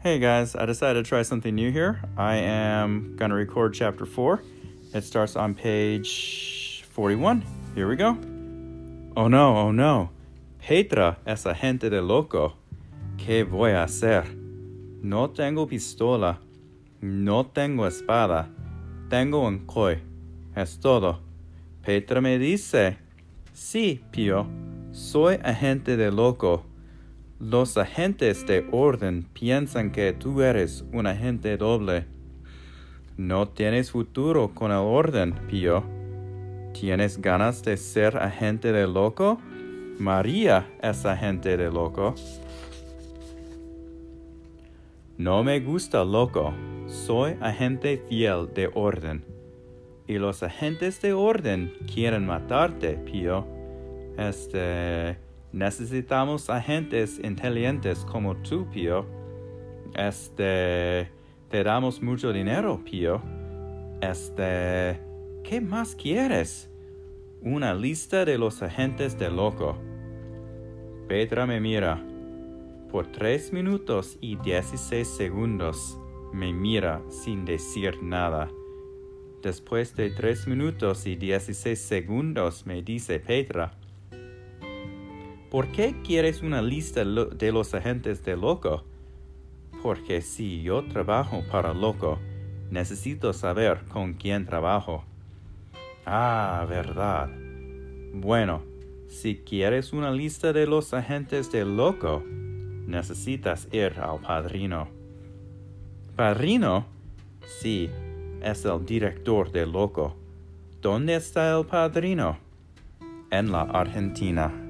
Hey guys, I decided to try something new here. I am going to record chapter 4. It starts on page 41. Here we go. Oh no, oh no. Petra es agente de loco. ¿Qué voy a hacer? No tengo pistola. No tengo espada. Tengo un koi. Es todo. Petra me dice, sí, Pío, soy agente de loco. Los agentes de orden piensan que tú eres un agente doble. No tienes futuro con el orden, Pío. ¿Tienes ganas de ser agente de loco? María es agente de loco. No me gusta loco. Soy agente fiel de orden. Y los agentes de orden quieren matarte, Pío. Este... Necesitamos agentes inteligentes como tú, Pío. Este... Te damos mucho dinero, Pío. Este... ¿Qué más quieres? Una lista de los agentes de loco. Petra me mira. Por tres minutos y dieciséis segundos me mira sin decir nada. Después de tres minutos y dieciséis segundos me dice Petra, ¿Por qué quieres una lista de los agentes de loco? Porque si yo trabajo para loco, necesito saber con quién trabajo. Ah, verdad. Bueno, si quieres una lista de los agentes de loco, necesitas ir al padrino. ¿Padrino? Sí, es el director de loco. ¿Dónde está el padrino? En la Argentina.